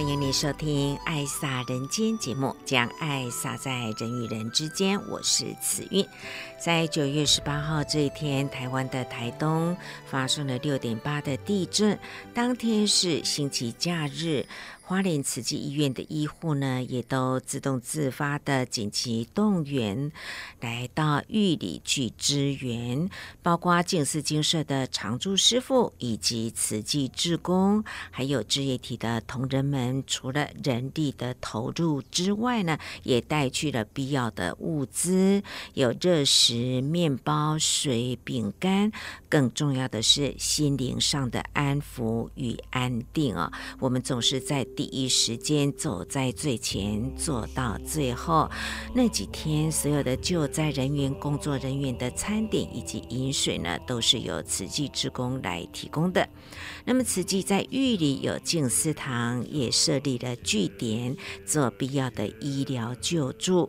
欢迎你收听《爱洒人间》节目，将爱洒在人与人之间。我是慈韵。在九月十八号这一天，台湾的台东发生了六点八的地震，当天是星期假日。花莲慈济医院的医护呢，也都自动自发的紧急动员，来到玉里去支援，包括静思精舍的常住师父以及慈济志工，还有志业体的同仁们，除了人力的投入之外呢，也带去了必要的物资，有热食、面包、水、饼干，更重要的是心灵上的安抚与安定啊！我们总是在。第一时间走在最前，做到最后。那几天，所有的救灾人员、工作人员的餐点以及饮水呢，都是由慈济职工来提供的。那么，慈济在玉里有静思堂，也设立了据点，做必要的医疗救助。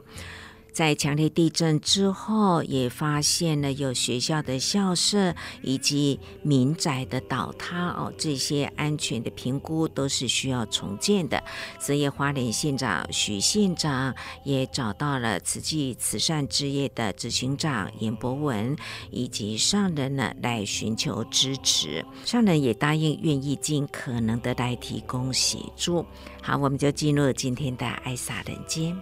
在强烈地震之后，也发现了有学校的校舍以及民宅的倒塌哦，这些安全的评估都是需要重建的。所以花莲县长许县长也找到了慈济慈善事业的执行长严博文以及上人呢来寻求支持，上人也答应愿意尽可能的来提供协助。好，我们就进入今天的爱洒人间。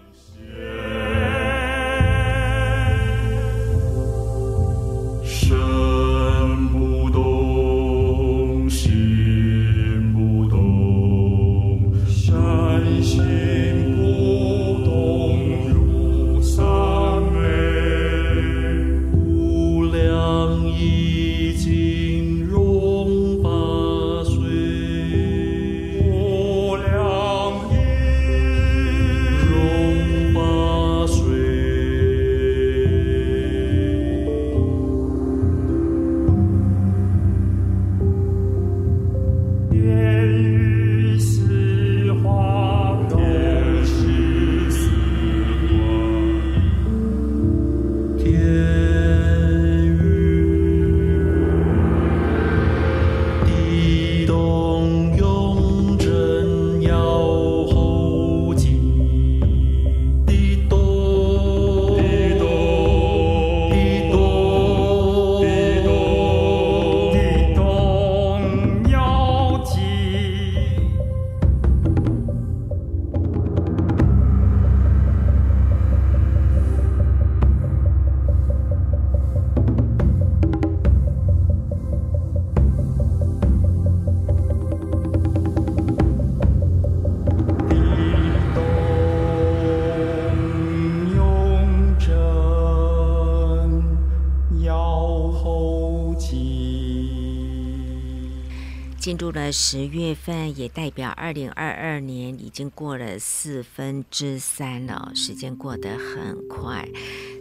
十月份，也代表二零二二年已经过了四分之三了。时间过得很快，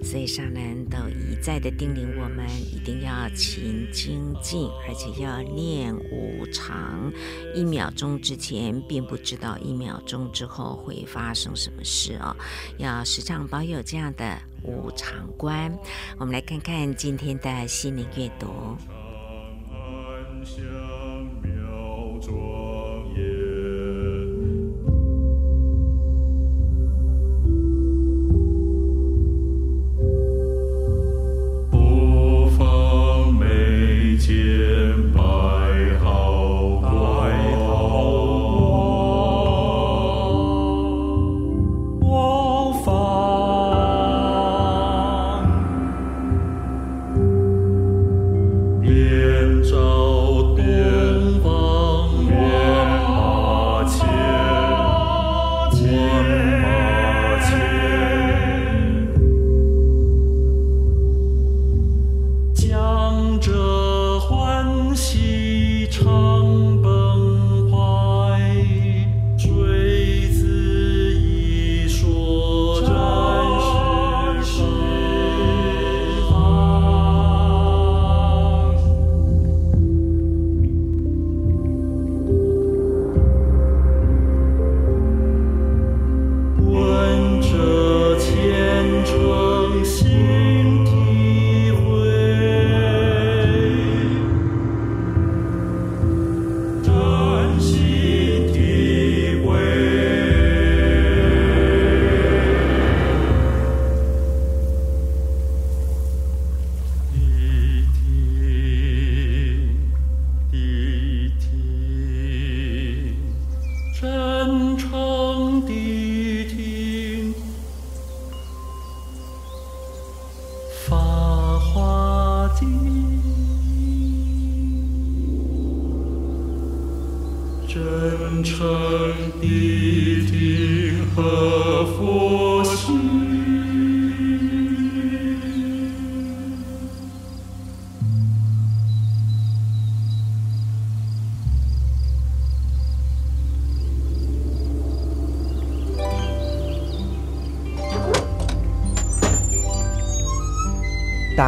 所以上人都一再的叮咛我们，一定要勤精进，而且要念无常。一秒钟之前并不知道一秒钟之后会发生什么事哦，要时常保有这样的无常观。我们来看看今天的心灵阅读。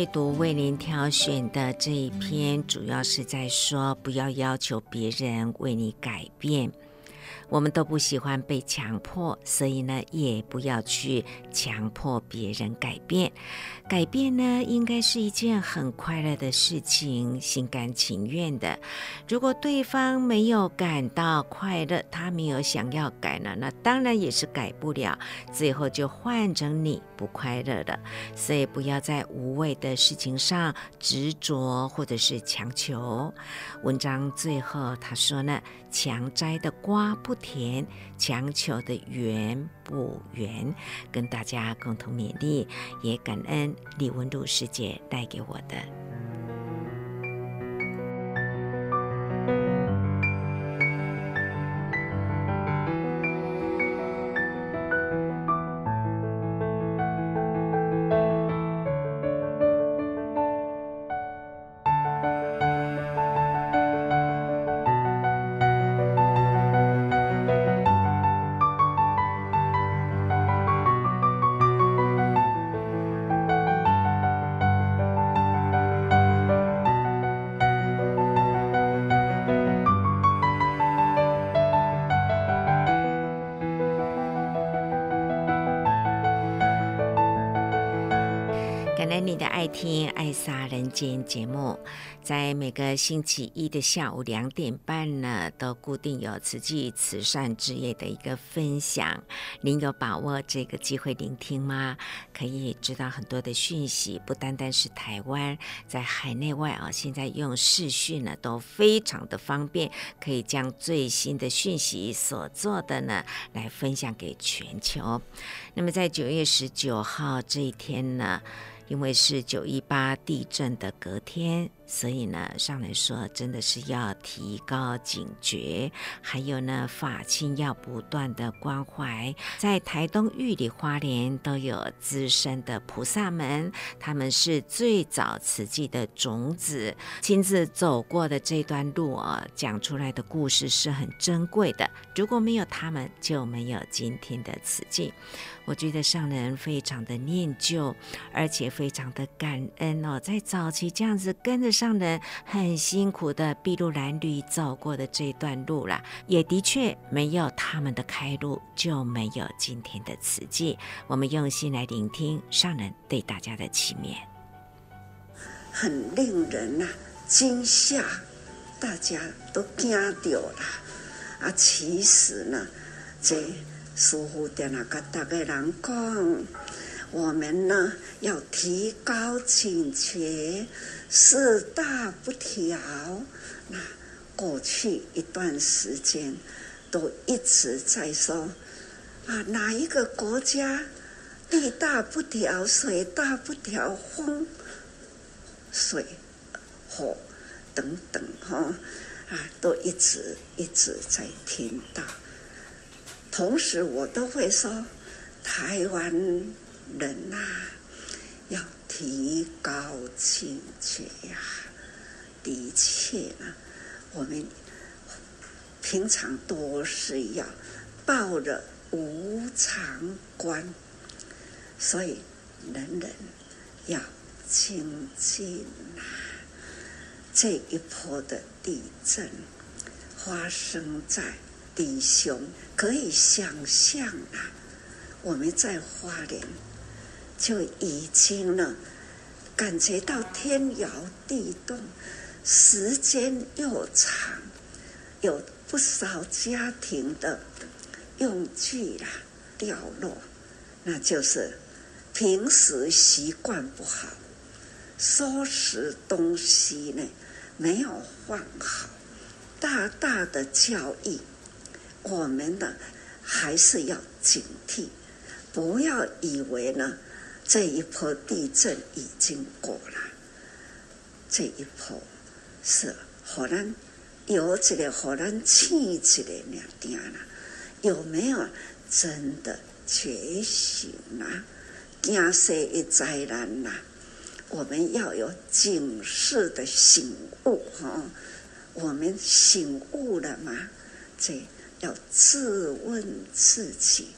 阅读为您挑选的这一篇，主要是在说，不要要求别人为你改变。我们都不喜欢被强迫，所以呢，也不要去强迫别人改变。改变呢，应该是一件很快乐的事情，心甘情愿的。如果对方没有感到快乐，他没有想要改呢，那当然也是改不了，最后就换成你不快乐了。所以不要在无谓的事情上执着或者是强求。文章最后他说呢，强摘的瓜不甜，强求的圆不圆。跟大家共同勉励，也感恩李文度师姐带给我的。听《爱莎人间》节目，在每个星期一的下午两点半呢，都固定有慈济慈善之夜的一个分享。您有把握这个机会聆听吗？可以知道很多的讯息，不单单是台湾，在海内外啊，现在用视讯呢都非常的方便，可以将最新的讯息所做的呢来分享给全球。那么在九月十九号这一天呢，因为是九一八地震的隔天。所以呢，上来说，真的是要提高警觉，还有呢，法亲要不断的关怀。在台东、玉里、花莲都有资深的菩萨们，他们是最早慈济的种子，亲自走过的这段路啊，讲出来的故事是很珍贵的。如果没有他们，就没有今天的慈济。我觉得上人非常的念旧，而且非常的感恩哦，在早期这样子跟着。上人很辛苦的筚路蓝缕走过的这段路了，也的确没有他们的开路，就没有今天的慈济。我们用心来聆听上人对大家的启勉，很令人呐惊吓，大家都惊掉了啊！其实呢，这师父在那个大家人讲，我们呢要提高警觉。四大不调，那过去一段时间都一直在说啊，哪一个国家地大不调，水大不调，风、水、火等等哈啊，都一直一直在听到。同时，我都会说，台湾人呐、要提高警觉呀！的确呢，我们平常都是要抱着无常观，所以人人要精进呐。这一波的地震发生在低雄，可以想象啊，我们在花莲就已经呢感觉到天摇地动，时间又长，有不少家庭的用具啦掉落，那就是平时习惯不好。收拾东西呢，没有放好，大大的教育我们呢，还是要警惕，不要以为呢，这一波地震已经过了，这一波是可能有这个可能气起来两点了，有没有真的觉醒啊？惊世一灾难呐！我们要有警示的醒悟哈，我们醒悟了吗？这要自问自己，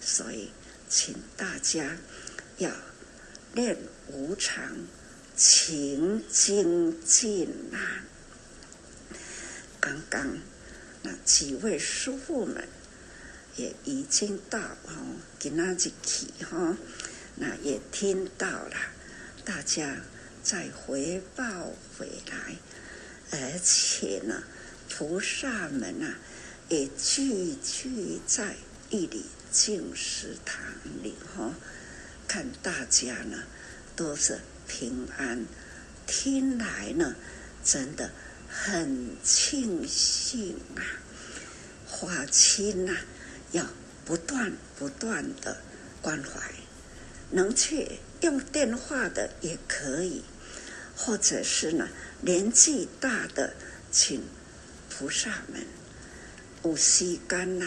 所以请大家要练无常，勤精进啊！刚刚那几位师父们也已经到哦，今仔日去哈，那也听到了。大家再回报回来，而且呢，菩萨们啊，也聚聚在一里净食堂里哈，看大家呢都是平安，听来呢真的很庆幸啊。法亲呐，要不断不断的关怀，能去。用电话的也可以，或者是呢，年纪大的，请菩萨们有时间啦，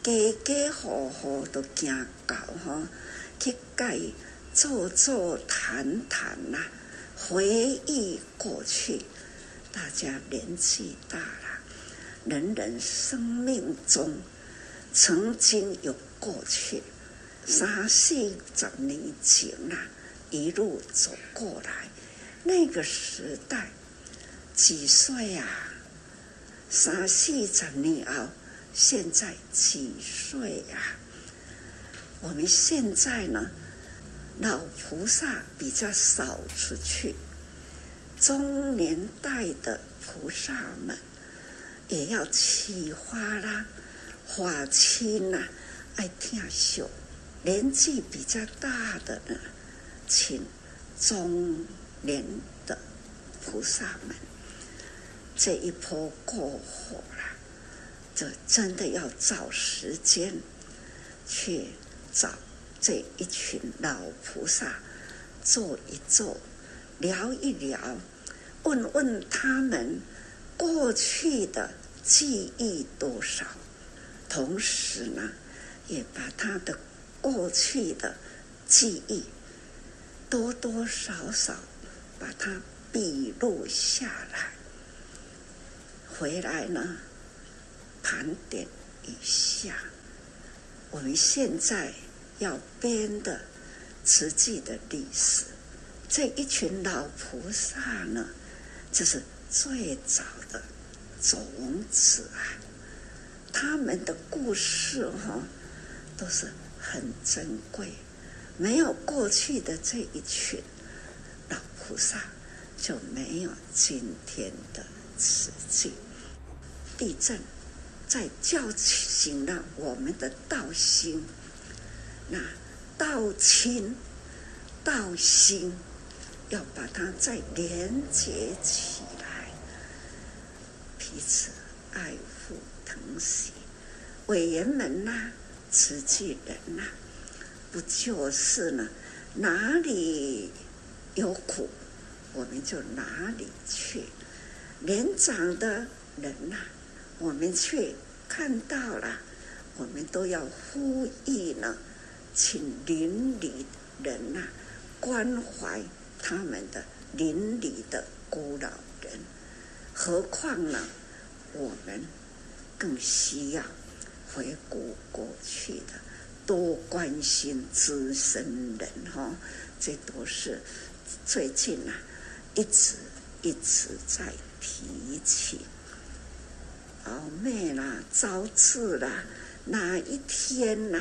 家家户户都行到哈，去盖坐坐谈谈啦，回忆过去。大家年纪大了，人人生命中曾经有过去。三四十年前啊，一路走过来，那个时代几岁啊？三四十年后，现在几岁啊？我们现在呢，老菩萨比较少出去，中年代的菩萨们也要起花啦，法亲呐，爱听秀。年纪比较大的呢，请中年的菩萨们，这一波过火了，就真的要找时间去找这一群老菩萨坐一坐，聊一聊，问问他们过去的记忆多少，同时呢，也把他的。过去的记忆，多多少少把它笔录下来，回来呢，盘点一下。我们现在要编的实际的历史，这一群老菩萨呢，这是最早的种子啊，他们的故事哈，都是。很珍贵，没有过去的这一群老菩萨，就没有今天的慈济。地震在叫醒了我们的道心，那道亲、道心要把它再连接起来，彼此爱护疼惜，委员们呐。慈济人呐、不就是呢？哪里有苦，我们就哪里去。年长的人呐、我们却看到了，我们都要呼吁呢，请邻里人呐、关怀他们的邻里的孤老人。何况呢，我们更需要。回顾过去的，多关心资深人哈，这都是最近啊一直一直在提起。后尾啦，招致啦，哪一天啦，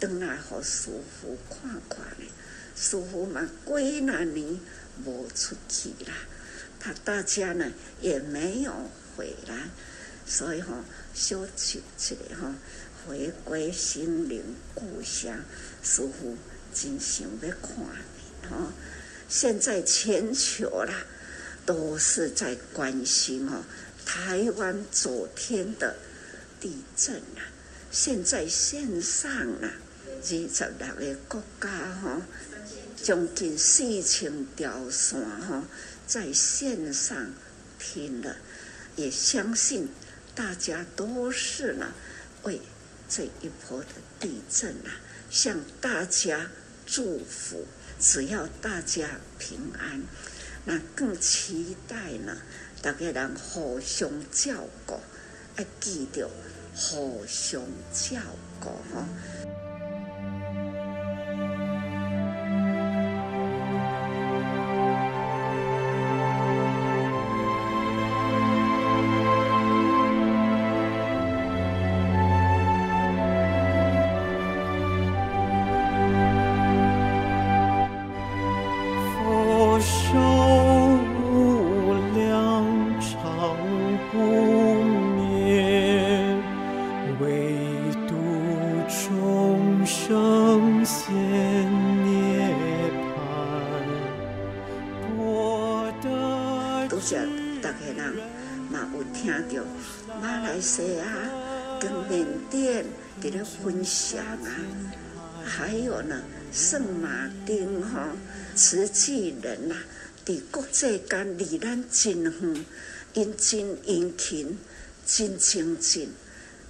等来好师父看看呢？师父嘛，几那年无出去啦，他大家呢也没有回来，所以吼、哦，小去去的吼，回归心灵故乡，师父真想要看你吼。现在全球啦，都是在关心哦，台湾昨天的地震啊，现在线上啊，二十六个国家哈。将近四千条线哈，在线上听了，也相信大家都是呢，为这一波的地震啊，向大家祝福。只要大家平安，那更期待呢，大家人互相照顾，要记得互相照顾哈。分享啊，还有呢，圣马丁哈、哦，慈济人呐、啊，在国际间离咱真远，因真殷勤，真精进，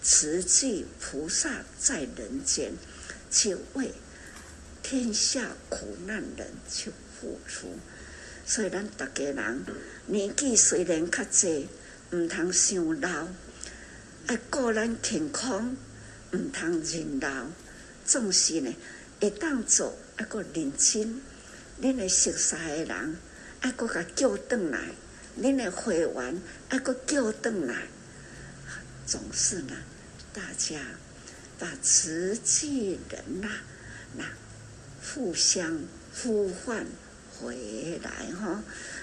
慈济菩萨在人间，去为天下苦难人去付出。所以咱大家人年纪虽然较济，唔通伤老，爱顾咱健康。唔通认老，总是呢会当做一个认真，恁的熟悉的人，一个个叫转来，恁的会员一个叫转来，总是呢，大家把慈济人呐，那互相呼唤回来哈，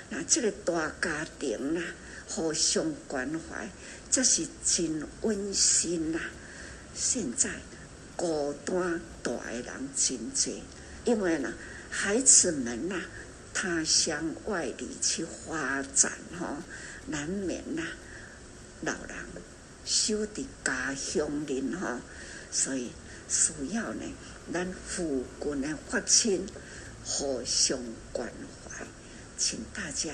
那这个大家庭呐，互相关怀，这是真温馨呐。现在孤单大的人真多，因为呢，孩子们呐，他乡外地去发展哈，难免呐，老人守在家乡人哈，所以需要呢，咱附近的发亲互相关怀，请大家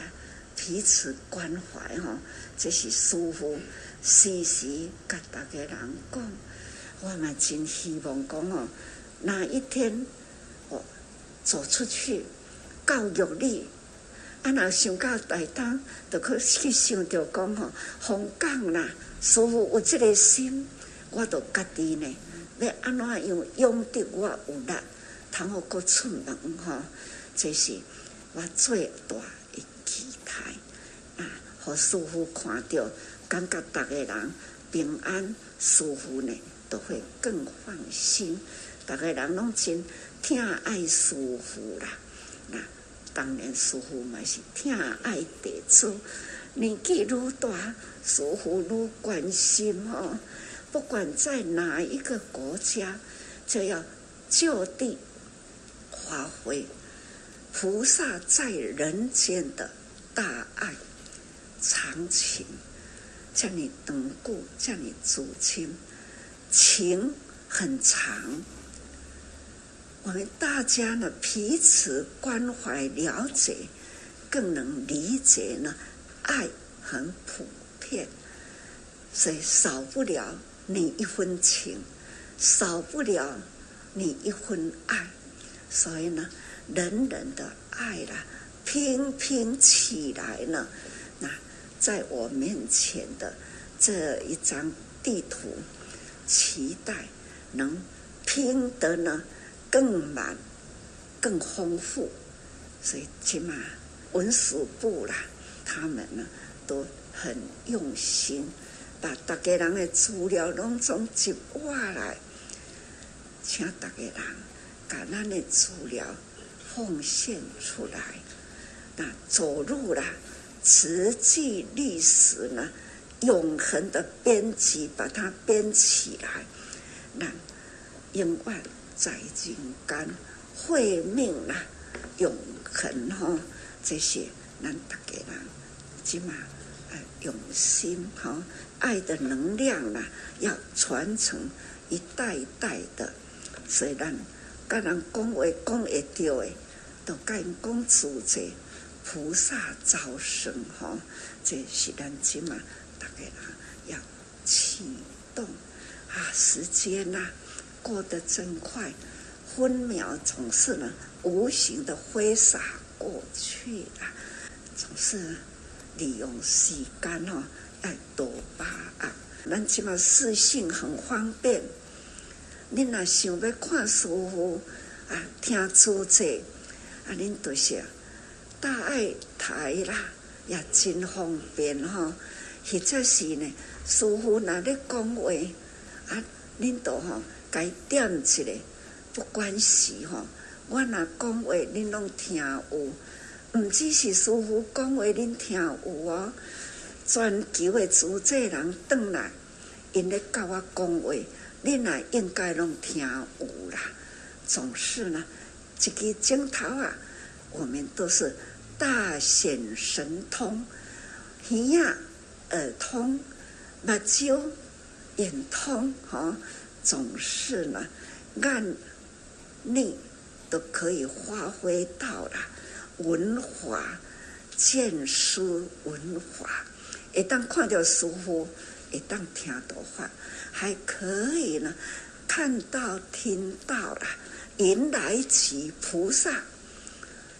彼此关怀哈，这是师父时时甲大家人讲。我们真希望讲哦，哪一天我走出去教育你，啊，若想到大当，就可去想着讲吼，香港啦，师父有这个心，我都家己呢，要安怎样用得我有力，通好过出门吼，这是我最大的期待啊！和师傅看到，感觉大家人平安舒服呢。都会更放心，大家人拢真疼爱师傅啦。那当然师父嘛是疼爱弟子，年纪愈大，师父愈关心哦。不管在哪一个国家，就要就地发挥菩萨在人间的大爱长情，叫你等故，叫你祖亲。情很长，我们大家呢彼此关怀了解，更能理解呢，爱很普遍，所以少不了你一分情，少不了你一分爱，所以呢，人人的爱啦，拼拼起来呢，那在我面前的这一张地图。期待能拼得呢更满、更丰富，所以起码文史部啦，他们呢都很用心，把大家人的资料拢总集过来，请大家人把咱的资料奉献出来，那走入了慈济历史呢，永恒的编辑，把它编起来，那永远在人间慧命啊，永恒哈，这些咱大家人起码用心哈，爱的能量呢，要传承一代一代的，所以咱跟人讲话讲会到的，都跟人讲出这菩萨招生哈，这是咱起码。大家要启动啊！时间呐、过得真快，分秒总是呢无形的挥洒过去啊！总是利用时间哦，来多把握。咱起码视讯很方便，你若想要看师父啊，听主持啊，恁都是大爱台啦，也真方便哈。或者是呢，师父那咧讲话，啊，恁都吼该点一下，不关系吼。我若讲话，恁拢听有，毋只是师父讲话，恁听有哦。全球的主持人转来，因咧甲我讲话，恁也应该拢听有啦。总是呢，一个镜头啊，我们都是大显神通，耳呀。耳通、目睭、眼通，哈，总是呢，按你都可以发挥到了文化、见思文化，一旦看到师父，一旦听到话，还可以呢，看到、听到了，迎来其菩萨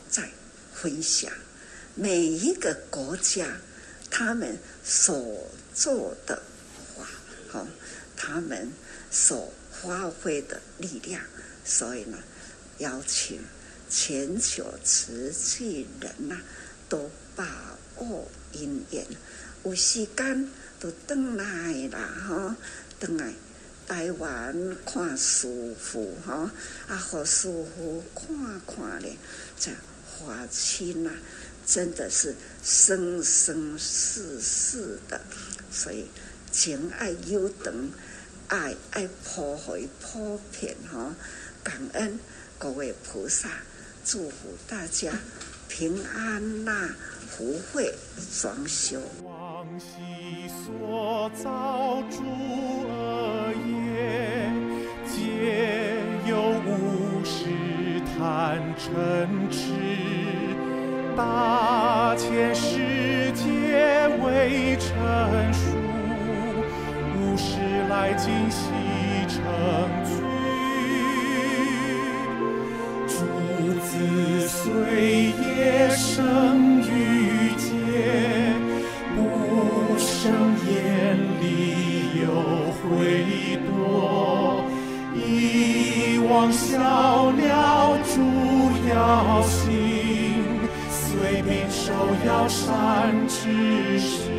在分享每一个国家。他们所做的话，好，他们所发挥的力量，所以呢，邀请全球慈济人呐、都把握因缘，有时间都登来啦，哈，登来台湾看师父，哈，啊，和师父看看咧，这华清呐。真的是生生世世的，所以情爱优等，爱爱普惠普遍哈，感恩各位菩萨，祝福大家平安呐、啊，福慧双修。往昔所造诸恶业，皆由无始贪嗔痴。大千世界未成数，无始来今西城居，诸子虽夜生于间，不生眼里有回多，一往小了诸妖心，遂并受妖山之序。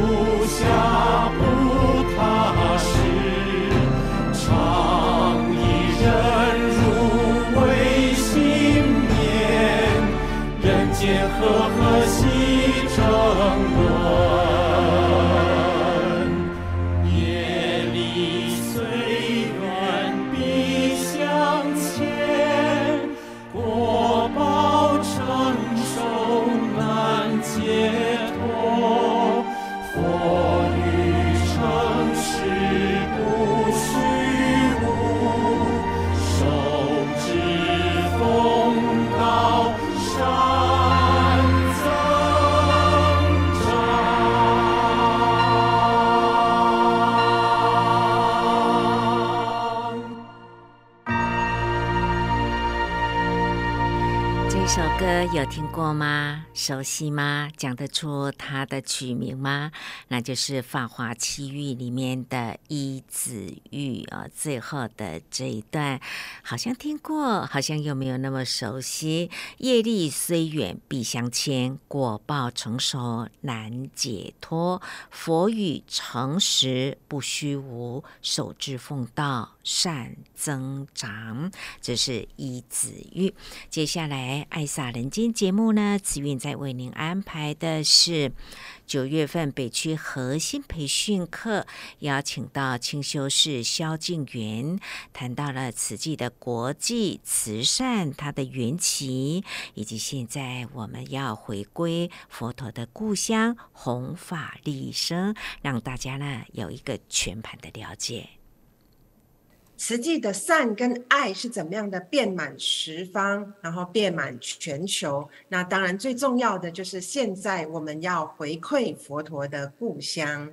Ooh. 熟悉吗？讲得出它的曲名吗？那就是《法华七喻》里面的《一子喻》啊，最后的这一段，好像听过，好像又没有那么熟悉。业力虽远必相牵，果报成熟难解脱。佛语诚实不虚无，守志奉道善增长。这是《一子喻》。接下来，爱洒人间节目呢，慈韵在为您安排的是九月份北区核心培训课，邀请到清修士萧敬元，谈到了慈济的国际慈善，它的缘起，以及现在我们要回归佛陀的故乡，弘法利生，让大家呢有一个全盘的了解。慈济的善跟爱是怎么样的遍满十方，然后遍满全球。那当然最重要的就是现在我们要回馈佛陀的故乡。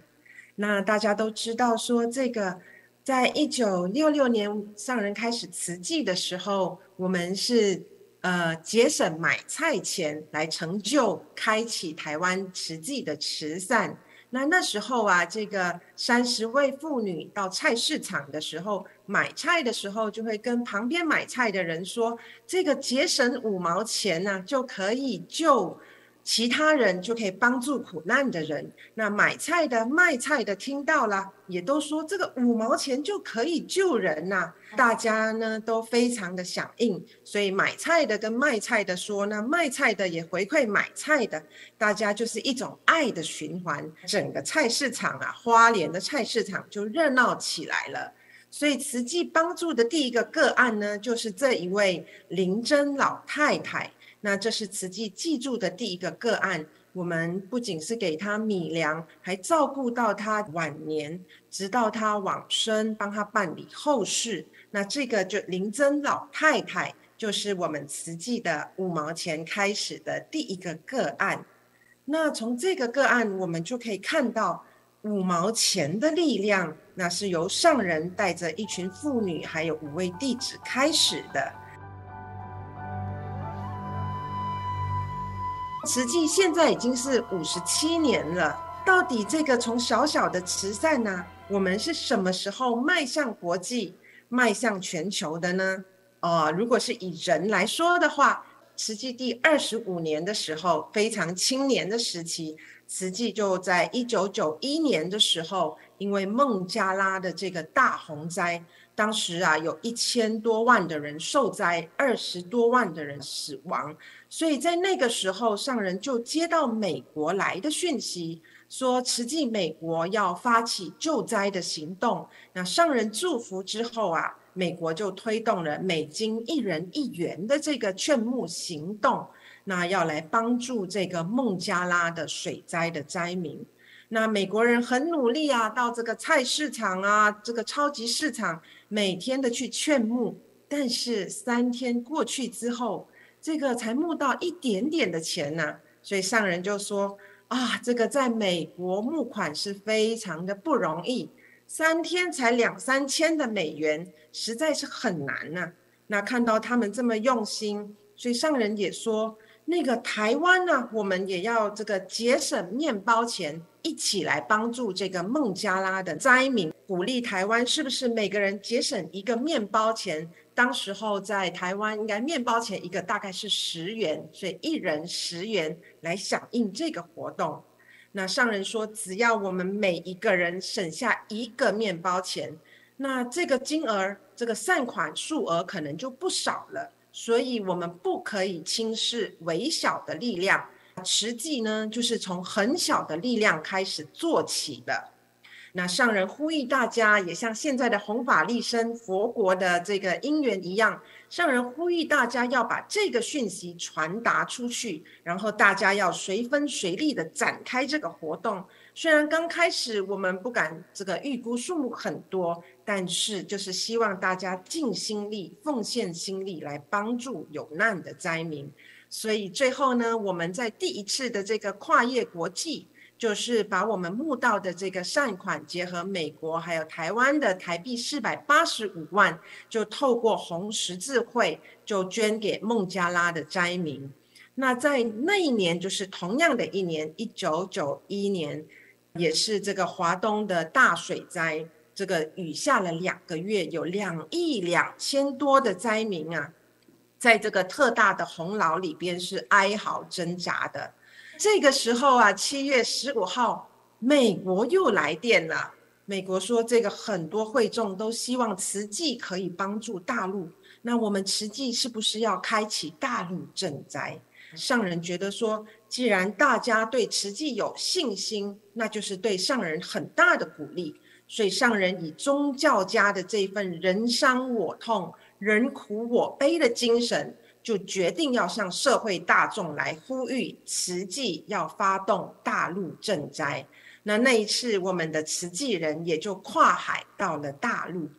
那大家都知道说，这个在一九六六年上人开始慈济的时候，我们是呃节省买菜钱来成就开启台湾慈济的慈善。那那时候啊，这个三十位妇女到菜市场的时候买菜的时候，就会跟旁边买菜的人说：“这个节省五毛钱呢、啊，就可以救。”其他人就可以帮助苦难的人。那买菜的、卖菜的听到了，也都说这个五毛钱就可以救人呐、啊。大家呢都非常的响应，所以买菜的跟卖菜的说，那卖菜的也回馈买菜的，大家就是一种爱的循环。整个菜市场啊，花莲的菜市场就热闹起来了。所以慈济帮助的第一个个案呢，就是这一位林珍老太太。那这是慈济记住的第一个个案，我们不仅是给他米粮，还照顾到他晚年，直到他往生，帮他办理后事。那这个就林珍老太太，就是我们慈济的五毛钱开始的第一个个案。那从这个个案，我们就可以看到五毛钱的力量，那是由上人带着一群妇女，还有五位弟子开始的。慈济现在已经是五十七年了，到底这个从小小的慈善呢、我们是什么时候迈向国际、迈向全球的呢？哦，如果是以人来说的话，慈济第二十五年的时候，非常青年的时期，慈济就在一九九一年的时候，因为孟加拉的这个大洪灾，当时啊有一千多万的人受灾，二十多万的人死亡。所以在那个时候，上人就接到美国来的讯息，说慈济美国要发起救灾的行动。那上人祝福之后啊，美国就推动了美金一人一元的这个劝募行动，那要来帮助这个孟加拉的水灾的灾民。那美国人很努力啊，到这个菜市场啊，这个超级市场，每天的去劝募，但是三天过去之后。这个才募到一点点的钱呢、所以上人就说啊，这个在美国募款是非常的不容易，三天才两三千的美元，实在是很难呐、那看到他们这么用心，所以上人也说，那个台湾呢，我们也要这个节省面包钱，一起来帮助这个孟加拉的灾民，鼓励台湾是不是每个人节省一个面包钱？当时候在台湾，应该面包钱一个大概是十元，所以一人十元来响应这个活动。那上人说，只要我们每一个人省下一个面包钱，那这个金额，这个善款数额可能就不少了。所以我们不可以轻视微小的力量，实际呢，就是从很小的力量开始做起的。那上人呼吁大家，也像现在的弘法利生佛国的这个因缘一样，上人呼吁大家要把这个讯息传达出去，然后大家要随分随力的展开这个活动。虽然刚开始我们不敢这个预估数目很多，但是就是希望大家尽心力、奉献心力来帮助有难的灾民。所以最后呢，我们在第一次的这个跨业国际。就是把我们募到的这个善款，结合美国还有台湾的台币四百八十五万，就透过红十字会就捐给孟加拉的灾民。那在那一年，就是同样的一年，一九九一年，也是这个华东的大水灾，这个雨下了两个月，有两亿两千多的灾民啊，在这个特大的洪涝里边是哀嚎挣扎的。这个时候啊，七月十五号，美国又来电了。美国说，这个很多会众都希望慈济可以帮助大陆，那我们慈济是不是要开启大陆赈灾？上人觉得说，既然大家对慈济有信心，那就是对上人很大的鼓励。所以上人以宗教家的这份人伤我痛、人苦我悲的精神，就决定要向社会大众来呼吁慈济要发动大陆赈灾。那那一次，我们的慈济人也就跨海到了大陆。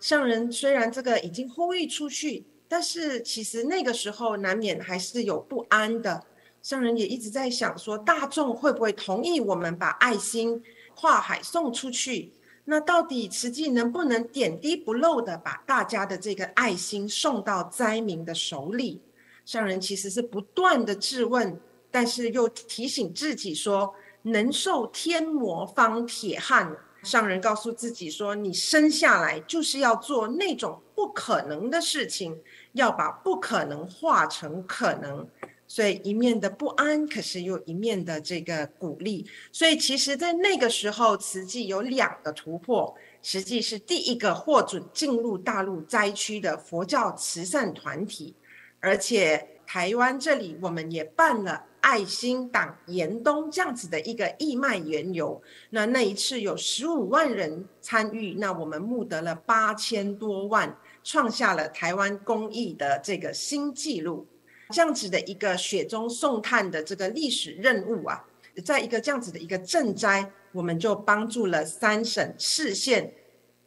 上人虽然这个已经呼吁出去。但是其实那个时候难免还是有不安的，上人也一直在想说，大众会不会同意我们把爱心跨海送出去？那到底慈济能不能点滴不漏的把大家的这个爱心送到灾民的手里？上人其实是不断的质问，但是又提醒自己说，能受天磨方铁汉。上人告诉自己说，你生下来就是要做那种不可能的事情。要把不可能化成可能，所以一面的不安，可是又一面的这个鼓励。所以其实，在那个时候，慈济有两个突破，实际是第一个获准进入大陆灾区的佛教慈善团体，而且台湾这里我们也办了爱心党严冬这样子的一个义卖园游。那那一次有十五万人参与，那我们募得了八千多万。创下了台湾公益的这个新纪录，这样子的一个雪中送炭的这个历史任务啊，在一个这样子的一个赈灾，我们就帮助了三省四县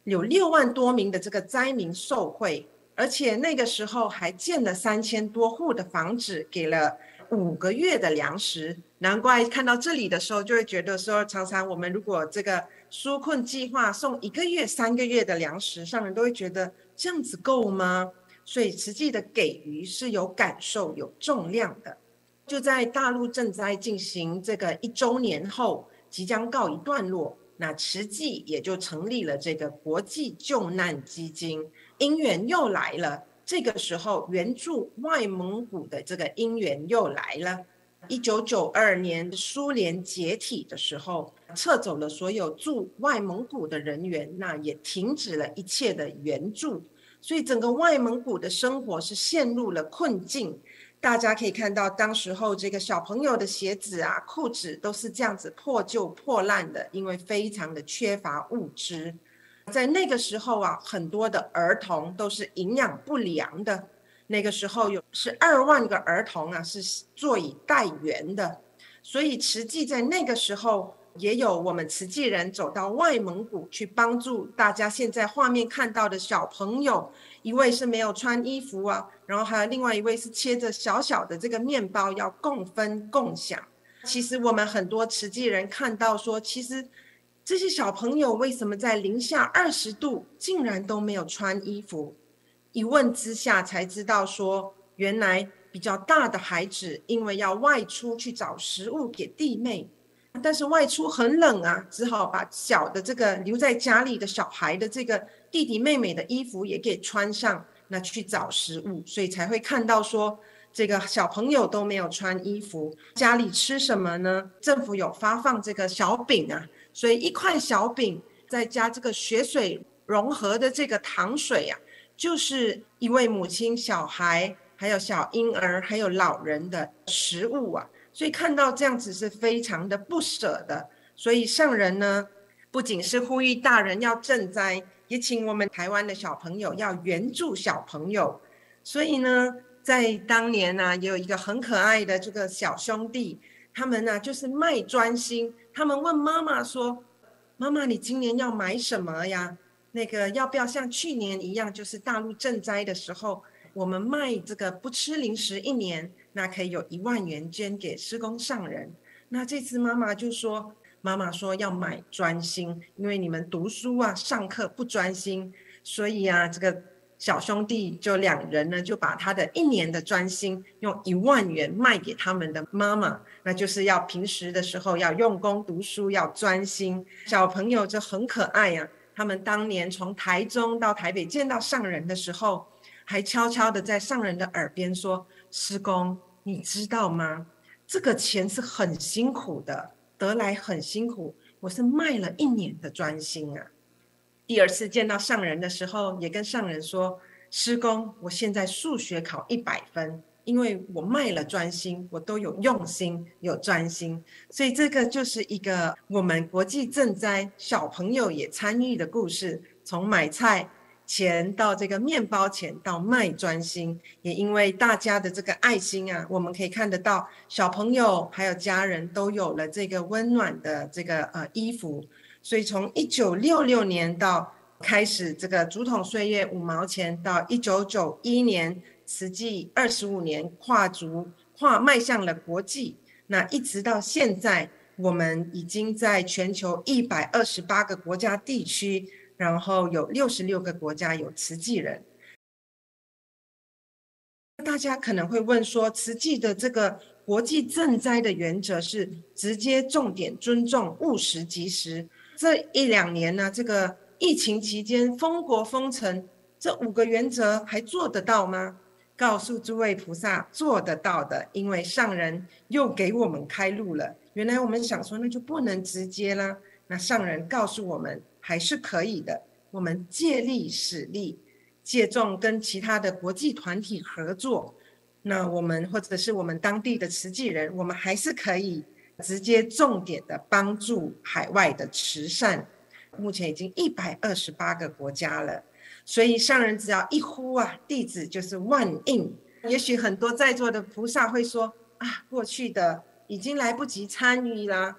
有六万多名的这个灾民受惠，而且那个时候还建了三千多户的房子，给了五个月的粮食。难怪看到这里的时候，就会觉得说，常常我们如果这个纾困计划送一个月、三个月的粮食，上人都会觉得。这样子够吗？所以慈济的给予是有感受、有重量的。就在大陆赈灾进行这个一周年后，即将告一段落，那慈济也就成立了这个国际救难基金。因缘又来了，这个时候援助外蒙古的这个因缘又来了。一九九二年苏联解体的时候，撤走了所有驻外蒙古的人员，那也停止了一切的援助。所以整个外蒙古的生活是陷入了困境，大家可以看到，当时候这个小朋友的鞋子啊、裤子都是这样子破旧破烂的，因为非常的缺乏物资。在那个时候啊，很多的儿童都是营养不良的。那个时候有十二万个儿童啊是坐以待援的，所以实际在那个时候。也有我们慈济人走到外蒙古去帮助大家。现在画面看到的小朋友，一位是没有穿衣服啊，然后还有另外一位是切着小小的这个面包要共分共享。其实我们很多慈济人看到说，其实这些小朋友为什么在零下二十度竟然都没有穿衣服？一问之下才知道说，原来比较大的孩子因为要外出去找食物给弟妹。但是外出很冷啊，只好把小的这个留在家里的小孩的这个弟弟妹妹的衣服也给穿上，那去找食物，所以才会看到说这个小朋友都没有穿衣服，家里吃什么呢？政府有发放这个小饼啊，所以一块小饼再加这个血水融合的这个糖水啊，就是一位母亲、小孩、还有小婴儿、还有老人的食物啊。所以看到这样子是非常的不舍的，所以上人呢，不仅是呼吁大人要赈灾，也请我们台湾的小朋友要援助小朋友。所以呢，在当年呢，也有一个很可爱的这个小兄弟，他们呢就是卖专心，他们问妈妈说：“妈妈，你今年要买什么呀？那个要不要像去年一样，就是大陆赈灾的时候，我们卖这个不吃零食一年？”那可以有一万元捐给施工上人。那这次妈妈就说，妈妈说要买专心，因为你们读书啊，上课不专心，所以啊，这个小兄弟就两人呢，就把他的一年的专心用一万元卖给他们的妈妈，那就是要平时的时候要用功读书，要专心。小朋友就很可爱呀、他们当年从台中到台北见到上人的时候，还悄悄地在上人的耳边说：“师公，你知道吗？这个钱是很辛苦的，得来很辛苦。我是卖了一年的专心啊。”第二次见到上人的时候，也跟上人说：“师公，我现在数学考一百分。”因为我卖了专心，我都有用心，有专心，所以这个就是一个我们国际赈灾小朋友也参与的故事。从买菜钱到这个面包钱到卖专心，也因为大家的这个爱心啊，我们可以看得到小朋友还有家人都有了这个温暖的这个呃衣服。所以从一九六六年到开始这个竹筒岁月五毛钱，到一九九一年。实际二十五年跨足跨迈向了国际，那一直到现在，我们已经在全球一百二十八个国家地区，然后有六十六个国家有慈济人。大家可能会问说，慈济的这个国际赈灾的原则是直接、重点、尊重、务实、及时。这一两年呢，这个疫情期间封国封城，这五个原则还做得到吗？告诉诸位菩萨做得到的，因为上人又给我们开路了。原来我们想说那就不能直接啦，那上人告诉我们还是可以的。我们借力使力，借重跟其他的国际团体合作，那我们或者是我们当地的慈济人，我们还是可以直接重点的帮助海外的慈善。目前已经一百二十八个国家了。所以上人只要一呼啊，弟子就是万应。也许很多在座的菩萨会说啊，过去的已经来不及参与啦，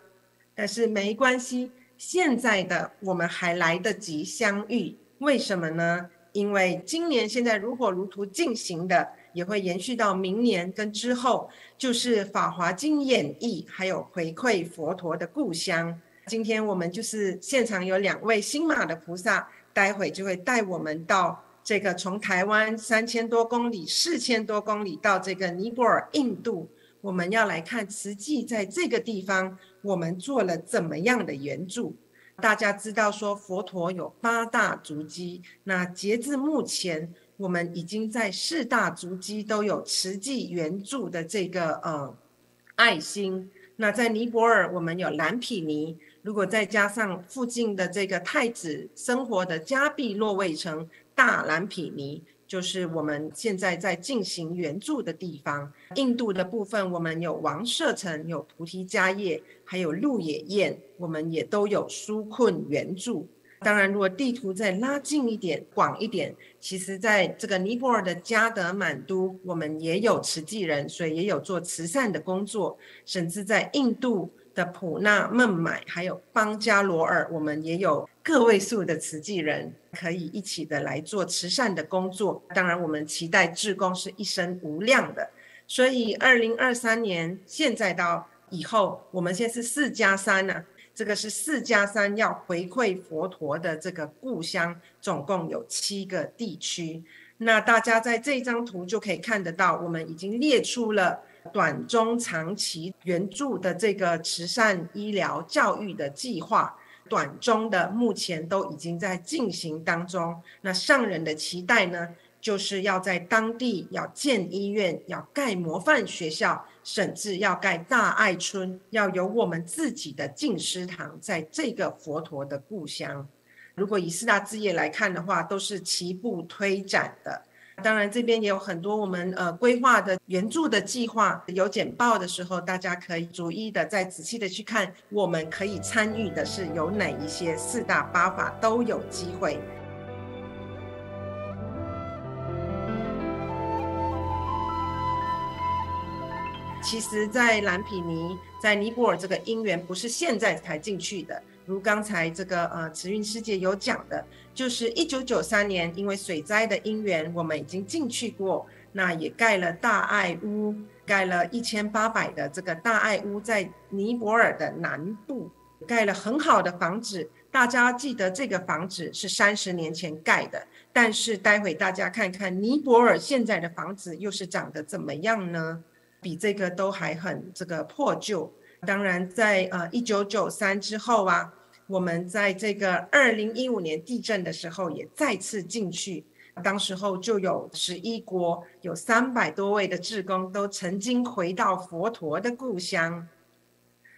但是没关系，现在的我们还来得及相遇。为什么呢？因为今年现在如火如荼进行的，也会延续到明年跟之后，就是《法华经》演绎，还有回馈佛陀的故乡。今天我们就是现场有两位新马的菩萨。待会就会带我们到这个从台湾三千多公里、四千多公里到这个尼泊尔、印度，我们要来看慈济在这个地方我们做了怎么样的援助。大家知道说佛陀有八大足迹，那截至目前，我们已经在四大足迹都有慈济援助的这个呃爱心。那在尼泊尔，我们有蓝毗尼。如果再加上附近的这个太子生活的迦毗罗卫城大蓝毗尼，就是我们现在在进行援助的地方。印度的部分，我们有王舍城，有菩提迦叶，还有鹿野苑，我们也都有纾困援助。当然，如果地图再拉近一点、广一点，其实在这个尼泊尔的加德满都，我们也有慈济人，所以也有做慈善的工作，甚至在印度。的普纳孟买，还有邦加罗尔，我们也有个位数的慈济人可以一起的来做慈善的工作。当然，我们期待志工是一生无量的。所以，二零二三年现在到以后，我们现在是四加三呢，这个是四加三要回馈佛陀的这个故乡，总共有七个地区。那大家在这张图就可以看得到，我们已经列出了。短中长期援助的这个慈善、医疗、教育的计划，短中的目前都已经在进行当中。那上人的期待呢，就是要在当地要建医院，要盖模范学校，甚至要盖大爱村，要有我们自己的静思堂，在这个佛陀的故乡。如果以四大志业来看的话，都是齐步推展的。当然，这边也有很多我们呃规划的援助的计划，有简报的时候，大家可以逐一的再仔细的去看，我们可以参与的是有哪一些四大八法都有机会。其实，在蓝毗尼，在尼泊尔这个因缘不是现在才进去的，如刚才这个呃慈韵师姐有讲的，就是一九九三年，因为水灾的因缘，我们已经进去过，那也盖了大爱屋，盖了一千八百的这个大爱屋，在尼泊尔的南部盖了很好的房子。大家记得这个房子是三十年前盖的，但是待会大家看看尼泊尔现在的房子又是长得怎么样呢？比这个都还很这个破旧。当然在，呃一九九三之后啊，我们在这个二零一五年地震的时候也再次进去，当时候就有十一国，有三百多位的志工都曾经回到佛陀的故乡，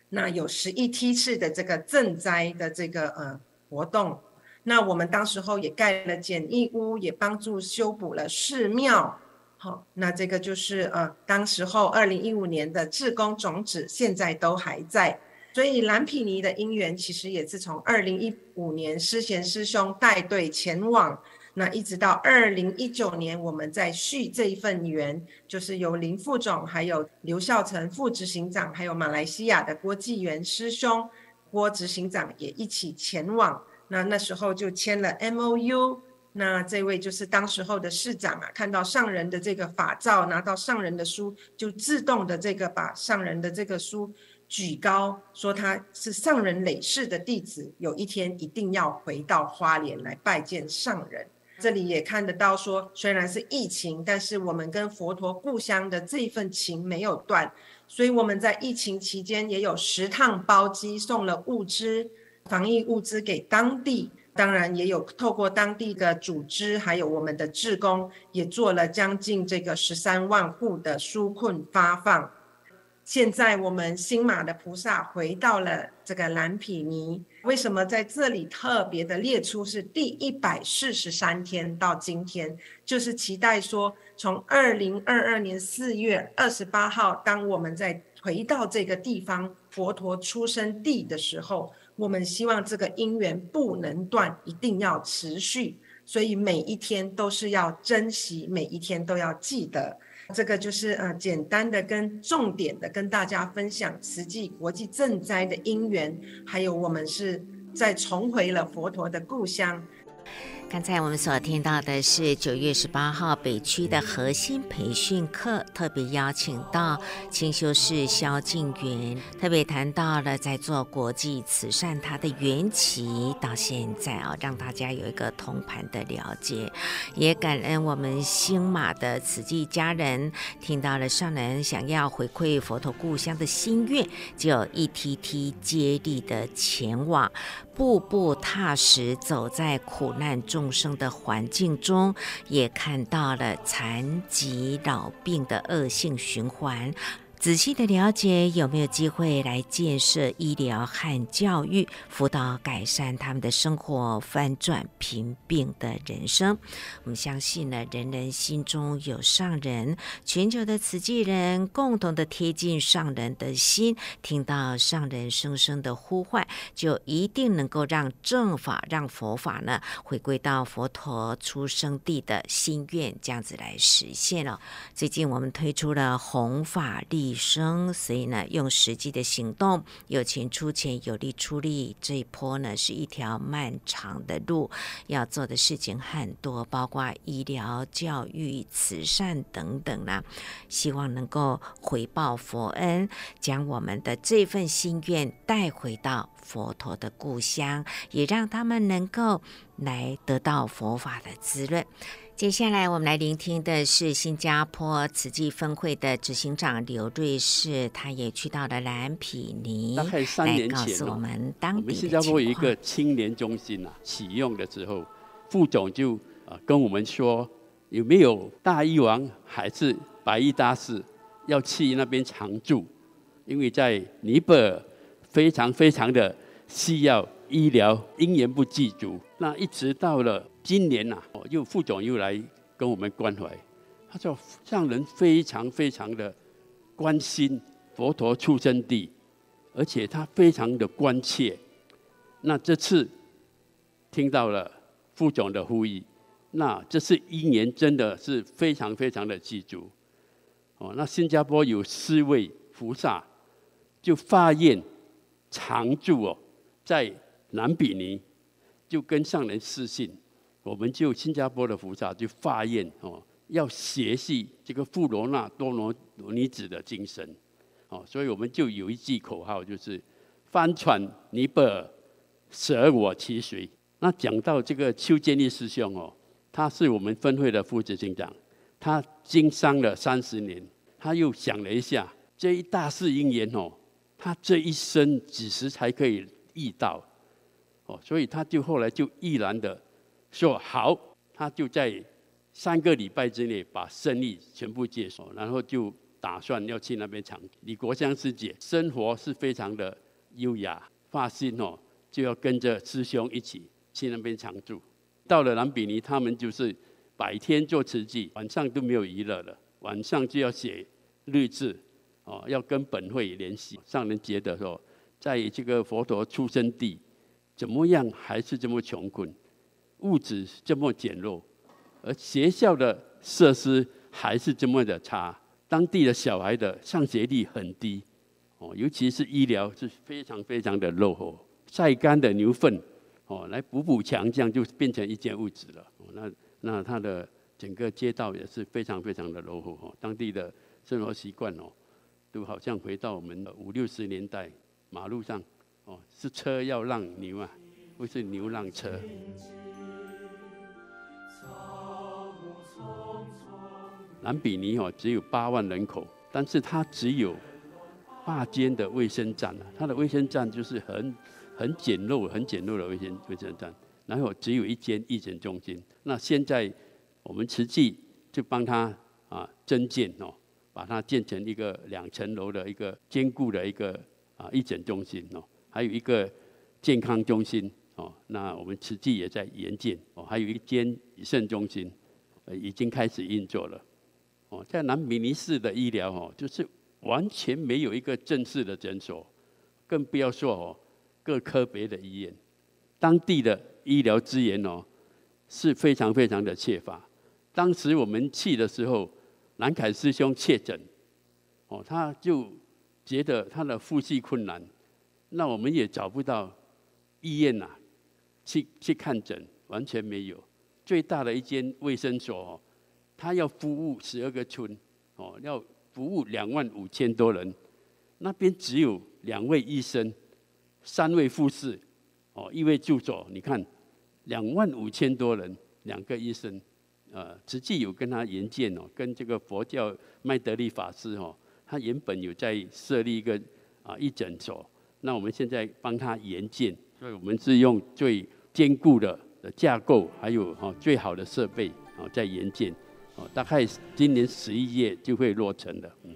那有十一梯次的这个赈灾的这个呃活动，那我们当时候也盖了简易屋，也帮助修补了寺庙。好，那这个就是呃，当时候二零一五年的志工种子，现在都还在。所以蓝毗尼的因缘，其实也是从二零一五年师贤师兄带队前往，那一直到二零一九年，我们在续这一份缘，就是由林副总、还有刘孝成副执行长，还有马来西亚的郭继元师兄、郭执行长也一起前往。那那时候就签了 MOU。那这位就是当时候的市长啊，看到上人的这个法照，拿到上人的书，就自动的这个把上人的这个书举高，说他是上人累世的弟子，有一天一定要回到花莲来拜见上人。这里也看得到说，虽然是疫情，但是我们跟佛陀故乡的这份情没有断，所以我们在疫情期间也有十趟包机送了物资、防疫物资给当地。当然也有透过当地的组织，还有我们的志工，也做了将近这个十三万户的纾困发放。现在我们新马的菩萨回到了这个蓝毗尼，为什么在这里特别的列出是第一百四十三天到今天？就是期待说，从二零二二年四月二十八号，当我们在回到这个地方，佛陀出生地的时候。我们希望这个因缘不能断，一定要持续，所以每一天都是要珍惜，每一天都要记得。这个就是呃简单的跟重点的跟大家分享实际国际赈灾的因缘，还有我们是在重回了佛陀的故乡。刚才我们所听到的是九月十八号北区的核心培训课，特别邀请到清修士萧敬元，特别谈到了在做国际慈善它的缘起到现在啊，让大家有一个通盘的了解，也感恩我们新马的慈济家人听到了上人想要回馈佛陀故乡的心愿，就一梯梯接力的前往。步步踏实走在苦难众生的环境中，也看到了残疾老病的恶性循环。仔细的了解，有没有机会来建设医疗和教育，辅导改善他们的生活，翻转贫病的人生？我们相信呢，人人心中有上人，全球的慈济人共同的贴近上人的心，听到上人声声的呼唤，就一定能够让正法、让佛法呢回归到佛陀出生地的心愿，这样子来实现了。最近我们推出了弘法利生，所以呢，用实际的行动，有钱出钱，有力出力。这一波呢，是一条漫长的路，要做的事情很多，包括医疗、教育、慈善等等啦。希望能够回报佛恩，将我们的这份心愿带回到佛陀的故乡，也让他们能够来得到佛法的滋润。接下来我们来聆听的是新加坡慈济分会的执行长刘瑞士，他也去到了蓝毗尼，大概三年前，来告诉我们当地新加坡有一个青年中心啊，启用的时候，副总就啊跟我们说，有没有大医王还是白衣大士要去那边常住？因为在尼泊尔非常非常的需要医疗，因缘不具足。那一直到了。今年呐、啊，又副总又来跟我们关怀，他说让人非常非常的关心佛陀出生地，而且他非常的关切。那这次听到了副总的呼吁，那这次因缘真的是非常非常的具足。哦，那新加坡有四位菩萨就发愿常住哦，在南比尼就跟上人私信，我们就新加坡的菩萨就发愿哦，要学习这个富罗那多罗尼子的精神哦，所以我们就有一句口号，就是翻船尼泊尔，舍我其谁。那讲到这个邱建立师兄哦，他是我们分会的副执行长，他经商了三十年，他又想了一下，这一大世因缘哦，他这一生几时才可以遇到？哦，所以他就后来就毅然的说好，他就在三个礼拜之内把生意全部接手，然后就打算要去那边长。李国香师姐生活是非常的优雅，发心哦，就要跟着师兄一起。去那边常住，到了南比尼，他们就是白天做慈济，晚上都没有娱乐了。晚上就要写日志，哦，要跟本会联系。上人觉得说，在这个佛陀出生地，怎么样还是这么穷困，物质这么简陋，而学校的设施还是这么的差，当地的小孩的上学率很低，哦，尤其是医疗是非常非常的落后，晒干的牛粪。哦，来补补强，这样就变成一间屋子了。那那他的整个街道也是非常非常的落后。哦，当地的生活习惯哦，都好像回到我们的五六十年代，马路上哦是车要让牛啊，不是牛让车。南比尼哦只有八万人口，但是它只有八间的卫生站啊，它的卫生站就是很。很简陋、很简陋的卫生卫生站，然后只有一间义诊中心。那现在我们慈济就帮他啊增建哦，把它建成一个两层楼的一个坚固的一个啊义诊中心哦，还有一个健康中心哦。那我们慈济也在研建哦，还有一间洗肾中心，呃，已经开始运作了。哦，在南比尼市的医疗哦，就是完全没有一个正式的诊所，更不要说哦。各科别的医院，当地的医疗资源哦是非常非常的缺乏。当时我们去的时候，南凯师兄确诊，哦，他就觉得他的呼吸困难，那我们也找不到医院呐，去去看诊，完全没有。最大的一间卫生所，他要服务十二个村，哦，要服务两万五千多人，那边只有两位医生。三位护士，哦，一位助手，你看，两万五千多人，两个医生，呃，实际有跟他研建哦，跟这个佛教麦德利法师哦，他原本有在设立一个啊一诊所，那我们现在帮他研建，所以我们是用最坚固的架构，还有哈最好的设备哦在研建，哦，大概今年十一月就会落成的。嗯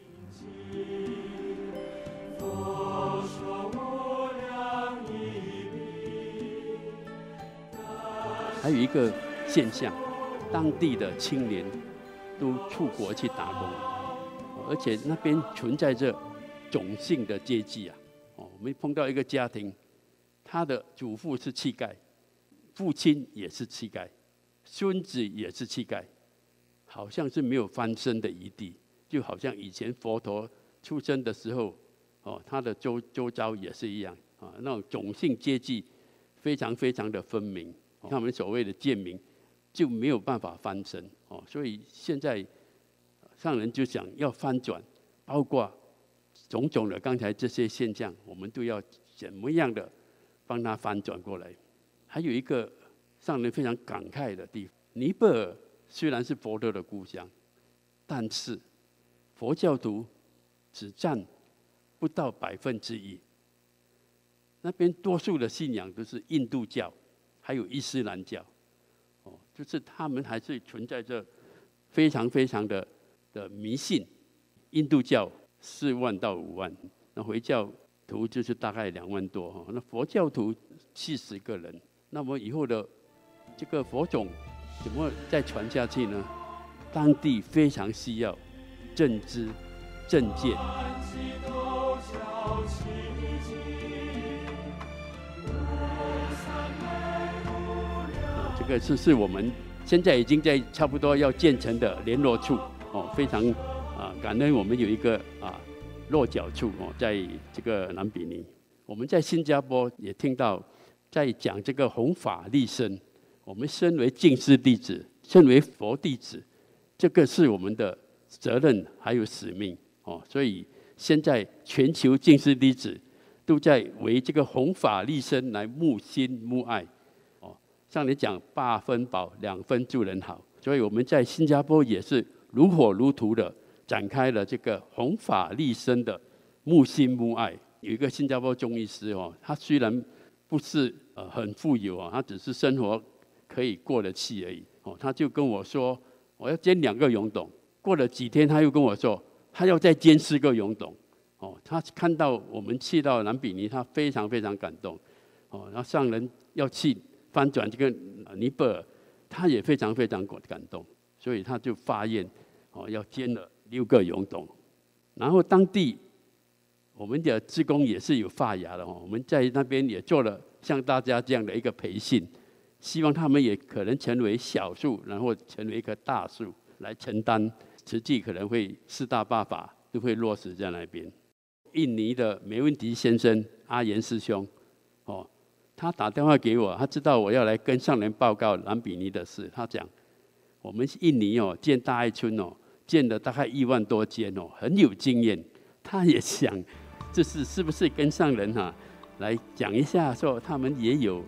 还有一个现象，当地的青年都出国去打工，而且那边存在着种姓的阶级啊。哦，我们碰到一个家庭，他的祖父是乞丐，父亲也是乞丐，孙子也是乞丐，好像是没有翻身的余地，就好像以前佛陀出生的时候，哦，他的周周遭也是一样啊，那种种姓阶级非常非常的分明。他们所谓的贱民就没有办法翻身哦，所以现在上人就想要翻转，包括种种的刚才这些现象，我们都要怎么样的帮他翻转过来。还有一个上人非常感慨的地方，尼泊尔虽然是佛陀的故乡，但是佛教徒只占不到百分之一，那边多数的信仰都是印度教。还有伊斯兰教，就是他们还是存在着非常非常的的迷信。印度教四万到五万，那回教徒就是大概两万多哈。那佛教徒七十个人，那么以后的这个佛种怎么再传下去呢？当地非常需要正知正见。这个是是我们现在已经在差不多要建成的联络处哦，非常啊感恩我们有一个啊落脚处哦，在这个南比尼。我们在新加坡也听到在讲这个弘法利生。我们身为静思弟子，身为佛弟子，这个是我们的责任还有使命哦。所以现在全球静思弟子都在为这个弘法利生来沐心沐爱。像你讲八分饱，两分助人好，所以我们在新加坡也是如火如荼的展开了这个弘法利生的木心木爱。有一个新加坡中医师哦，他虽然不是呃很富有啊，他只是生活。可以过得去而已哦，他就跟我说，我要煎两个涌董。过了几天，他又跟我说，他要再煎四个涌董。哦，他看到我们去到蓝比尼，他非常非常感动。哦，然后上人要去翻转这个尼泊尔，他也非常非常感感动，所以他就发愿，哦，要捐了六个涌董。然后当地我们的职工也是有发芽的哦，我们在那边也做了像大家这样的一个培训。希望他们也可能成为小树，然后成为一棵大树来承担，实际可能会四大八法都会落实在那边。印尼的梅文迪先生阿言师兄，哦，他打电话给我，他知道我要来跟上人报告兰比尼的事。他讲，我们印尼哦建大爱村哦，建了大概一万多间哦，很有经验。他也想，这是是不是跟上人哈、来讲一下，说他们也有。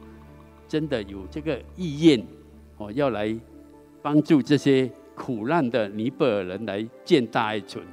真的有这个意愿，哦，要来帮助这些苦难的尼泊尔人来建大爱村。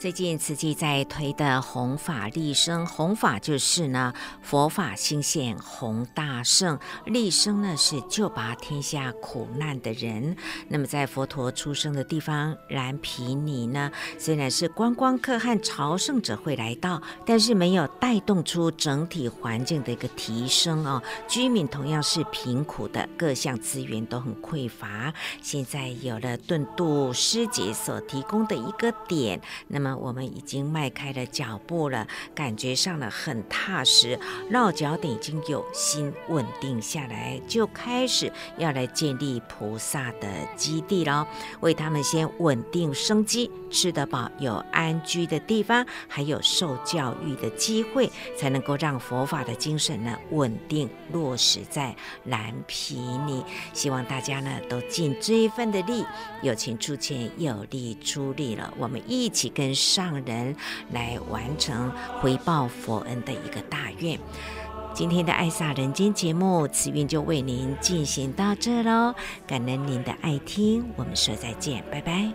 最近慈济在推的弘法利生，弘法就是呢佛法兴现弘大圣，利生呢是救拔天下苦难的人。那么在佛陀出生的地方蓝毗尼呢，虽然是观光客和朝圣者会来到，但是没有带动出整体环境的一个提升哦。居民同样是贫苦的，各项资源都很匮乏。现在有了顿渡师姐所提供的一个点，那么。我们已经迈开了脚步了，感觉上了很踏实，落脚点已经有心稳定下来，就开始要来建立菩萨的基地了，为他们先稳定生机，吃得饱，有安居的地方，还有受教育的机会，才能够让佛法的精神呢稳定落实在蓝皮尼。希望大家呢都尽这一份的力，有钱出钱，有力出力了，我们一起跟上人来完成回报佛恩的一个大愿。今天的爱萨人间节目，慈运就为您进行到这喽。感恩您的爱听，我们说再见，拜拜。